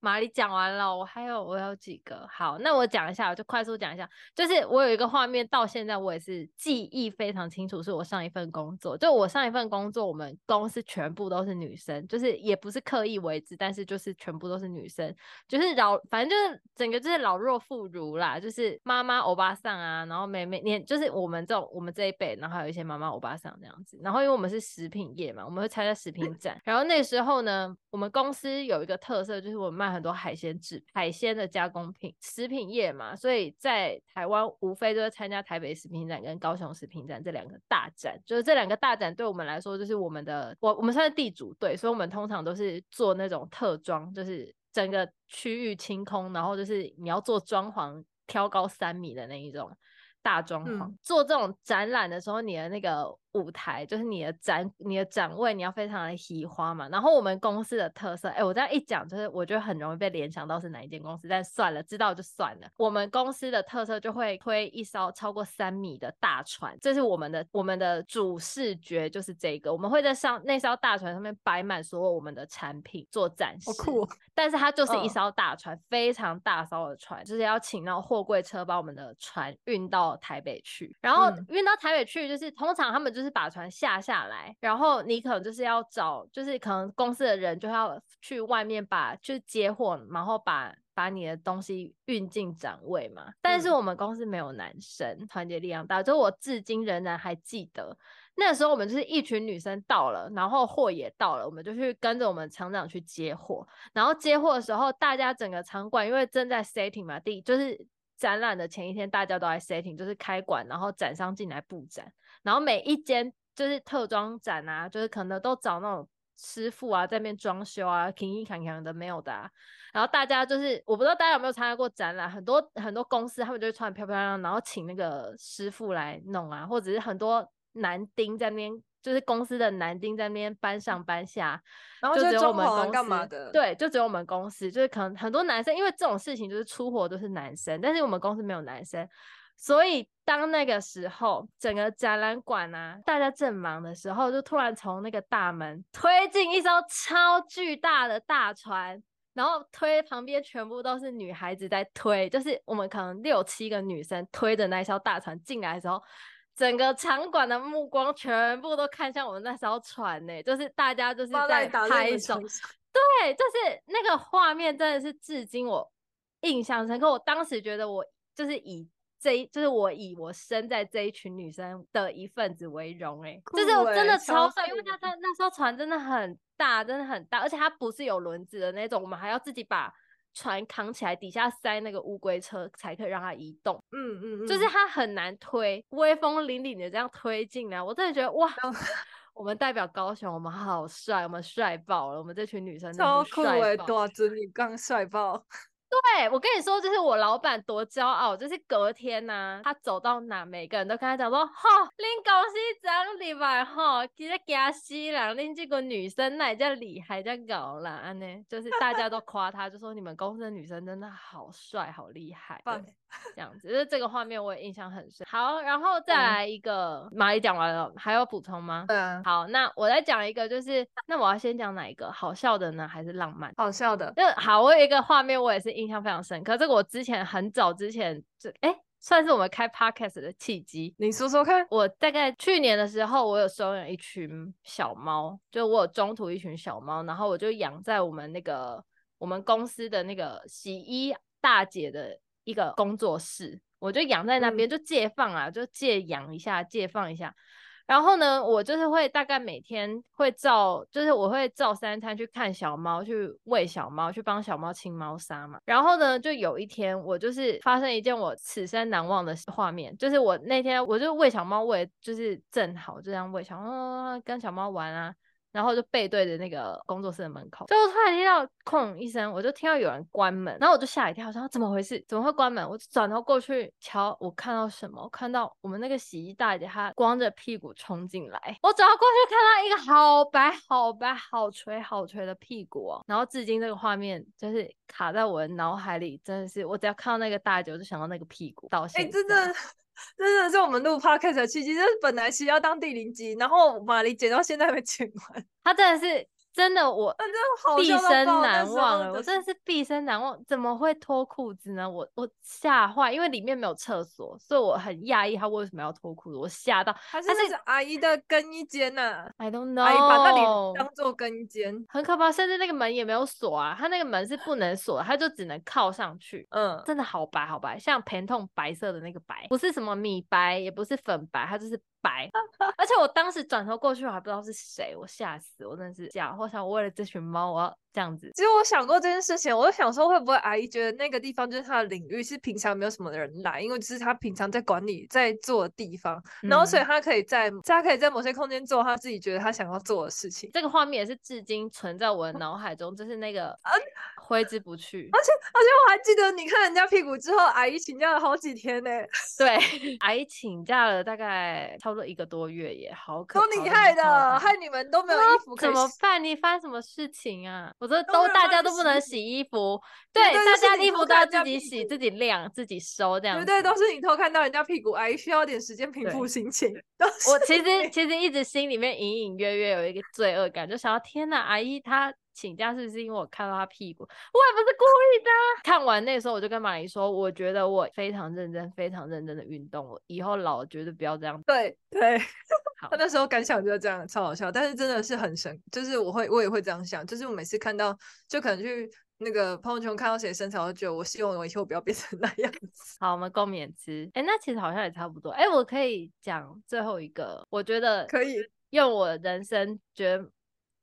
玛丽讲完了，我还有我有几个。好，那我讲一下，我就快速讲一下。就是我有一个画面，到现在我也是记忆非常清楚，是我上一份工作。就我上一份工作，我们公司全部都是女生，就是也不是刻意为之，但是就是全部都是女生，就是老，反正就是整个就是老弱妇孺啦，就是妈妈欧巴桑啊，然后妹妹，年就是我们这种我们这一辈，然后还有一些妈妈欧巴桑这样子。然后因为我们是食品业嘛，我们会参加食品展。然后那时候呢，我们公司有一个特色，就是我们卖。很多海鲜制海鲜的加工品，食品业嘛，所以在台湾无非就是参加台北食品展跟高雄食品展这两个大展，就是这两个大展对我们来说就是我们的，我我们算是地主对，所以我们通常都是做那种特装，就是整个区域清空，然后就是你要做装潢，挑高三米的那一种大装潢，嗯、做这种展览的时候，你的那个。舞台就是你的展，你的展位，你要非常的喜花嘛。然后我们公司的特色，哎、欸，我这样一讲，就是我觉得很容易被联想到是哪一间公司，但算了，知道就算了。我们公司的特色就会推一艘超过三米的大船，这是我们的我们的主视觉，就是这个。我们会在上那艘大船上面摆满所有我们的产品做展示。好酷哦！但是它就是一艘大船，哦、非常大艘的船，就是要请那货柜车把我们的船运到台北去。然后运到台北去，就是通常他们就是。把船下下来，然后你可能就是要找，就是可能公司的人就要去外面把，去接货，然后把把你的东西运进展位嘛。但是我们公司没有男生，团结力量大，就我至今仍然还记得，那时候我们就是一群女生到了，然后货也到了，我们就去跟着我们厂长去接货。然后接货的时候，大家整个场馆因为正在 setting 嘛，第就是展览的前一天，大家都在 setting，就是开馆，然后展商进来布展。然后每一间就是特装展啊，就是可能都找那种师傅啊，在那边装修啊，勤勤恳恳的没有的啊。然后大家就是，我不知道大家有没有参加过展览，很多很多公司他们就会穿漂漂亮亮，然后请那个师傅来弄啊，或者是很多男丁在那边，就是公司的男丁在那边搬上搬下，然后就只有我们公司干嘛的？对，就只有我们公司，就是可能很多男生，因为这种事情就是出活都是男生，但是我们公司没有男生。所以，当那个时候，整个展览馆啊，大家正忙的时候，就突然从那个大门推进一艘超巨大的大船，然后推旁边全部都是女孩子在推，就是我们可能六七个女生推着那艘大船进来的时候，整个场馆的目光全部都看向我们那艘船呢，就是大家就是在拍手，对，就是那个画面真的是至今我印象深刻。我当时觉得我就是以。这一就是我以我生在这一群女生的一份子为荣，哎，就是我真的超帅，因为它它那艘船真的很大，真的很大，而且它不是有轮子的那种，我们还要自己把船扛起来，底下塞那个乌龟车才可以让它移动。嗯嗯嗯，就是它很难推，威风凛凛的这样推进来，我真的觉得哇，我们代表高雄，我们好帅，我们帅爆了，我们这群女生超酷哎，大尊你刚帅爆。对，我跟你说，就是我老板多骄傲，就是隔天呐、啊，他走到哪，每个人都跟他讲说：“哈，恁公司长厉害哈，其实惊死人，恁这个女生那叫厉害，叫搞啦，安呢，就是大家都夸他，就说你们公司的女生真的好帅，好厉害。”对。这样子，就是这个画面我也印象很深。好，然后再来一个，玛丽讲完了，还有补充吗？嗯，好，那我再讲一个，就是那我要先讲哪一个？好笑的呢，还是浪漫？好笑的。就好，我有一个画面，我也是印象非常深刻。这个我之前很早之前就，哎，算是我们开 podcast 的契机。你说说看。我大概去年的时候，我有收养一群小猫，就我有中途一群小猫，然后我就养在我们那个我们公司的那个洗衣大姐的。一个工作室，我就养在那边，就借放啊，就借养一下，借放一下。然后呢，我就是会大概每天会照，就是我会照三餐去看小猫，去喂小猫，去帮小猫清猫砂嘛。然后呢，就有一天我就是发生一件我此生难忘的画面，就是我那天我就喂小猫喂，就是正好就这样喂小猫，跟小猫玩啊。然后就背对着那个工作室的门口，最后突然听到“哐”一声，我就听到有人关门，然后我就吓一跳，我说怎么回事？怎么会关门？我就转头过去瞧，我看到什么？我看到我们那个洗衣大姐她光着屁股冲进来，我转头过去看到一个好白、好白、好垂、好垂的屁股哦。然后至今这个画面就是卡在我的脑海里，真的是我只要看到那个大姐，我就想到那个屁股。到现在，哎，真的。真的是我们录 podcast 的契机，就是本来是要当第零集，然后玛丽剪到现在没剪完，他真的是。真的，我毕生难忘我真的是毕生难忘，怎么会脱裤子呢？我我吓坏，因为里面没有厕所，所以我很讶异他为什么要脱裤子。我吓到，他是是阿姨的更衣间呐、啊、，I don't know，阿姨把那里当做更衣间，很可怕。甚至那个门也没有锁啊，他那个门是不能锁，他就只能靠上去。嗯，真的好白好白，像疼痛白色的那个白，不是什么米白，也不是粉白，它就是。白，而且我当时转头过去，我还不知道是谁，我吓死，我真的是吓。我想，我为了这群猫，我要这样子。其实我想过这件事情，我就想说，会不会阿姨觉得那个地方就是她的领域，是平常没有什么的人来，因为就是她平常在管理、在做的地方，嗯、然后所以她可以在，她可以在某些空间做她自己觉得她想要做的事情。这个画面也是至今存在我的脑海中，就是那个挥之不去。而且而且我还记得，你看人家屁股之后，阿姨请假了好几天呢。对，阿姨请假了大概。差不多一个多月耶好可，都你害的，害你们都没有衣服可以。怎么办？你发生什么事情啊？我说都大家都不能洗衣服，对，大家衣服都要自己洗、自己晾、自己收这样。对对，都是你偷看到人家屁股，阿姨需要点时间平复心情。我其实其实一直心里面隐隐约约有一个罪恶感，就想到天哪，阿姨她。请假是不是因为我看到他屁股？我也不是故意的。看完那时候，我就跟马骊说，我觉得我非常认真、非常认真的运动我。以后老了绝对不要这样。对对，他那时候感想就是这样，超好笑。但是真的是很神，就是我会我也会这样想，就是我每次看到，就可能去那个朋友圈看到谁身材，我就觉得我希望我以后不要变成那样子。好，我们共勉之。哎，那其实好像也差不多。哎，我可以讲最后一个，我觉得可以用我人生觉得。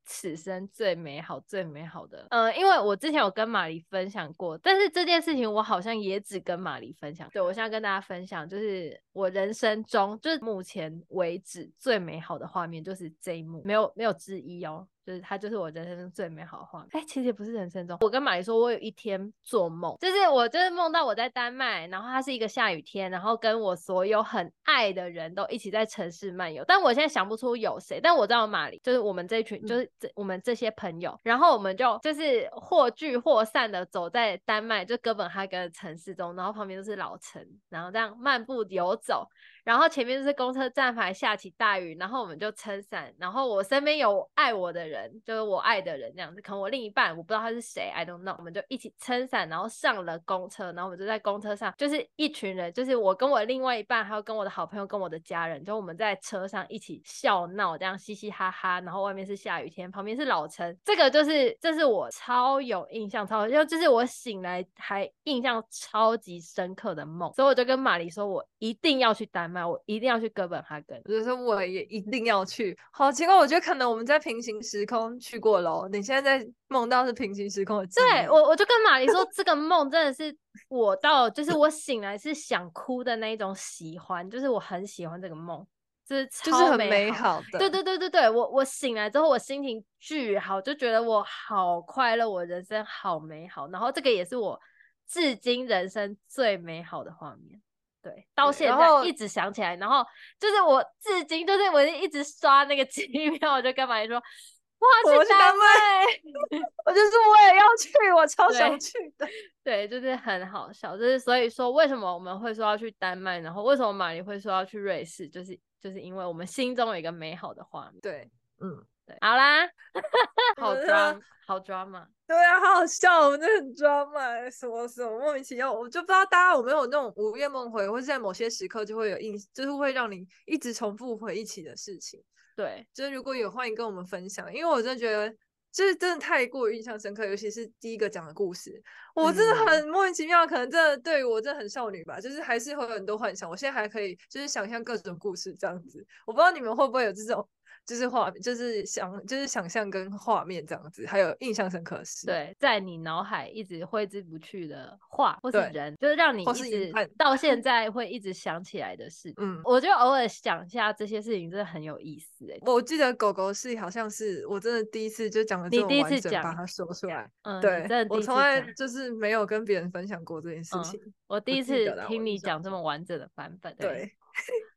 此生最美好、最美好的，嗯、因为我之前有跟玛丽分享过，但是这件事情我好像也只跟玛丽分享。对，我现在跟大家分享，就是我人生中，就是目前为止最美好的画面，就是这一幕，没有没有之一哦。就是它，就是我人生中最美好的画面。哎、欸，其实也不是人生中。我跟马丽说，我有一天做梦，就是我就是梦到我在丹麦，然后它是一个下雨天，然后跟我所有很爱的人都一起在城市漫游。但我现在想不出有谁，但我知道马丽就是我们这一群，就是这我们这些朋友，然后我们就就是或聚或散的走在丹麦就哥本哈根的城市中，然后旁边都是老城，然后这样漫步游走。然后前面就是公车站牌，下起大雨，然后我们就撑伞，然后我身边有爱我的人，就是我爱的人这样子，可能我另一半我不知道他是谁，I don't know，我们就一起撑伞，然后上了公车，然后我们就在公车上，就是一群人，就是我跟我另外一半，还有跟我的好朋友，跟我的家人，就我们在车上一起笑闹，这样嘻嘻哈哈，然后外面是下雨天，旁边是老城，这个就是这是我超有印象，超就就是我醒来还印象超级深刻的梦，所以我就跟马丽说，我一定要去丹麦。那我一定要去哥本哈根，我就说我也一定要去。好奇怪，我觉得可能我们在平行时空去过喽。你现在在梦到是平行时空的，对我，我就跟玛丽说，这个梦真的是我到，就是我醒来是想哭的那一种喜欢，就是我很喜欢这个梦，就是超美好，美好的。对对对对对，我我醒来之后，我心情巨好，就觉得我好快乐，我人生好美好。然后这个也是我至今人生最美好的画面。对，到现在一直想起来，然后，就是我至今就是我一直刷那个 机票，我就跟马骊说，哇，去丹麦，我就是我也要去，我超想去的。对，对，就是很好笑，就是所以说为什么我们会说要去丹麦，然后为什么马丽会说要去瑞士，就是就是因为我们心中有一个美好的画面。对，嗯。对，好啦，好抓，好抓嘛。对啊，好好笑，我们真的很抓嘛，什么什么莫名其妙，我就不知道大家有没有那种午夜梦回，或是在某些时刻就会有印，就是会让你一直重复回忆起的事情。对，就是如果有，欢迎跟我们分享，因为我真的觉得就是真的太过于印象深刻，尤其是第一个讲的故事，我真的很莫名其妙，可能真的对于我真的很少女吧，就是还是会有很多幻想。我现在还可以就是想象各种故事这样子，我不知道你们会不会有这种。就是画，就是想，就是想象跟画面这样子，还有印象深刻的事。对，在你脑海一直挥之不去的画或是人，就是让你一直到现 在会一直想起来的事。嗯，我就偶尔想一下这些事情，真的很有意思。哎，我记得狗狗是好像是我真的第一次就讲了这么完整，把它说出来。嗯，对，我从来就是没有跟别人分享过这件事情。嗯、我第一次听你讲这么完整的版本。对。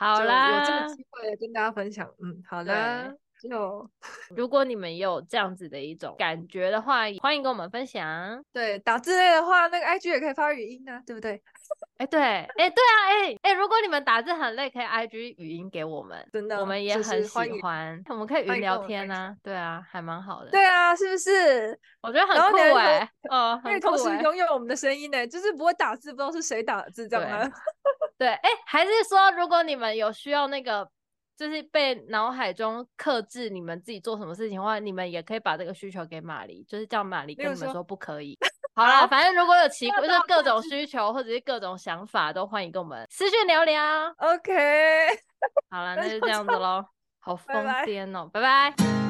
对好啦，有这个机会跟大家分享。嗯，好的，就如果你们有这样子的一种感觉的话，欢迎跟我们分享。对，打字类的话，那个 IG 也可以发语音啊，对不对？哎、欸，对，哎、欸，对啊，哎、欸，哎、欸，如果你们打字很累，可以 IG 语音给我们，真的，我们也很喜欢。我们可以语音聊天啊，对啊，还蛮好的。对啊，是不是？我觉得很酷哎、欸，哦，可以同时拥有我们的声音呢、欸，就是不会打字，不知道是谁打的字，这样吗？对，哎，还是说，如果你们有需要那个，就是被脑海中克制你们自己做什么事情的话，你们也可以把这个需求给马骊，就是叫马骊跟你们说不可以。好啦，反正如果有奇怪，就是各种需求或者是各种想法，都欢迎跟我们私讯聊聊。OK，好了，那就这样子喽，好疯癫哦，拜拜。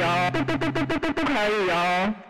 以哦，不不不不不不不可以哦。